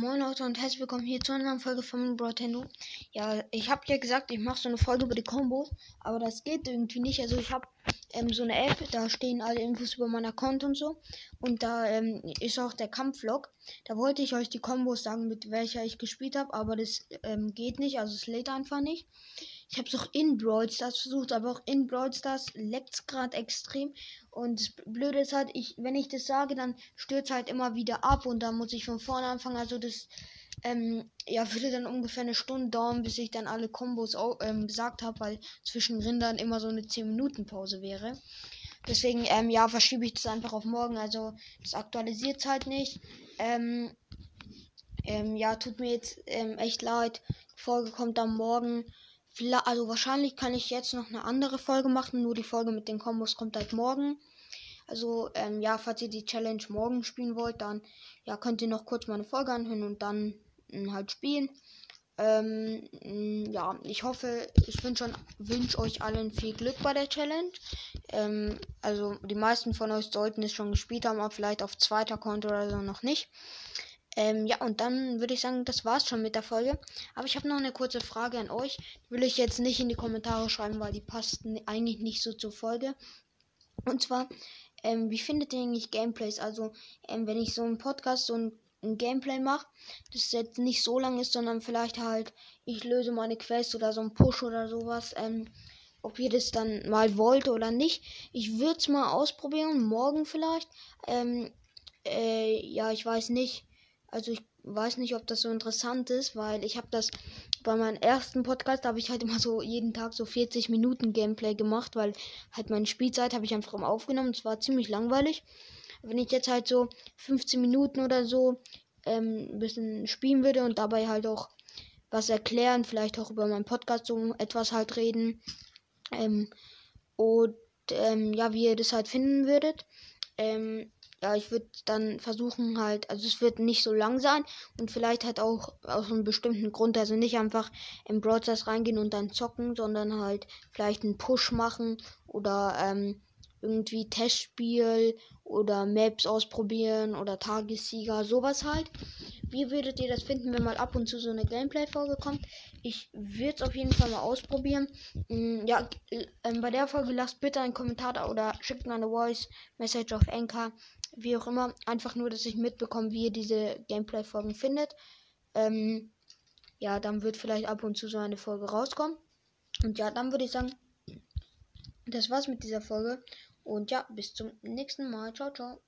Moin Leute und herzlich willkommen hier zu einer neuen Folge von Brotendo. Ja, ich habe ja gesagt, ich mache so eine Folge über die Kombos, aber das geht irgendwie nicht. Also ich habe ähm, so eine App, da stehen alle Infos über meinen Account und so. Und da ähm, ist auch der Kampflog. Da wollte ich euch die Kombos sagen, mit welcher ich gespielt habe, aber das ähm, geht nicht, also es lädt einfach nicht. Ich habe es auch in Brawl Stars versucht, aber auch in Brawl Stars leckt es gerade extrem. Und das Blöde ist halt, ich, wenn ich das sage, dann stürzt halt immer wieder ab und dann muss ich von vorne anfangen. Also das ähm, ja, würde dann ungefähr eine Stunde dauern, bis ich dann alle Kombos auch, ähm, gesagt habe, weil zwischen Rindern immer so eine 10-Minuten-Pause wäre. Deswegen, ähm, ja, verschiebe ich das einfach auf morgen. Also, das aktualisiert halt nicht. Ähm, ähm, ja, tut mir jetzt ähm, echt leid. Die Folge kommt dann morgen also wahrscheinlich kann ich jetzt noch eine andere Folge machen, nur die Folge mit den Kombos kommt halt morgen. Also, ähm, ja, falls ihr die Challenge morgen spielen wollt, dann ja, könnt ihr noch kurz meine Folge anhören und dann mh, hm, halt spielen. Ähm, mh, hm, ja, ich hoffe, ich wünsche wünsch euch allen viel Glück bei der Challenge. Ähm, also, die meisten von euch sollten es schon gespielt haben, aber vielleicht auf zweiter Konto oder so noch nicht. Ähm, ja, und dann würde ich sagen, das war's schon mit der Folge. Aber ich habe noch eine kurze Frage an euch. Die will ich jetzt nicht in die Kommentare schreiben, weil die passt eigentlich nicht so zur Folge. Und zwar, ähm, wie findet ihr eigentlich Gameplays? Also, ähm, wenn ich so einen Podcast, so ein, ein Gameplay mache, das jetzt nicht so lang ist, sondern vielleicht halt, ich löse meine Quest oder so ein Push oder sowas. Ähm, ob ihr das dann mal wollt oder nicht. Ich würde es mal ausprobieren, morgen vielleicht. Ähm, äh, ja, ich weiß nicht. Also ich weiß nicht, ob das so interessant ist, weil ich habe das bei meinem ersten Podcast, habe ich halt immer so jeden Tag so 40 Minuten Gameplay gemacht, weil halt meine Spielzeit habe ich einfach immer aufgenommen. Es war ziemlich langweilig. Wenn ich jetzt halt so 15 Minuten oder so ähm, ein bisschen spielen würde und dabei halt auch was erklären, vielleicht auch über meinen Podcast so etwas halt reden. Ähm, und ähm, ja, wie ihr das halt finden würdet. Ähm, ja, ich würde dann versuchen halt, also es wird nicht so lang sein und vielleicht halt auch aus einem bestimmten Grund, also nicht einfach im Broadcast reingehen und dann zocken, sondern halt vielleicht einen Push machen oder ähm, irgendwie Testspiel oder Maps ausprobieren oder Tagessieger, sowas halt. Wie würdet ihr das finden, wenn mal ab und zu so eine Gameplay-Folge kommt? Ich würde es auf jeden Fall mal ausprobieren. Mm, ja, äh, bei der Folge lasst bitte einen Kommentar da oder schickt mir eine Voice-Message auf Anchor. Wie auch immer. Einfach nur, dass ich mitbekomme, wie ihr diese Gameplay-Folgen findet. Ähm, ja, dann wird vielleicht ab und zu so eine Folge rauskommen. Und ja, dann würde ich sagen, das war's mit dieser Folge. Und ja, bis zum nächsten Mal. Ciao, ciao.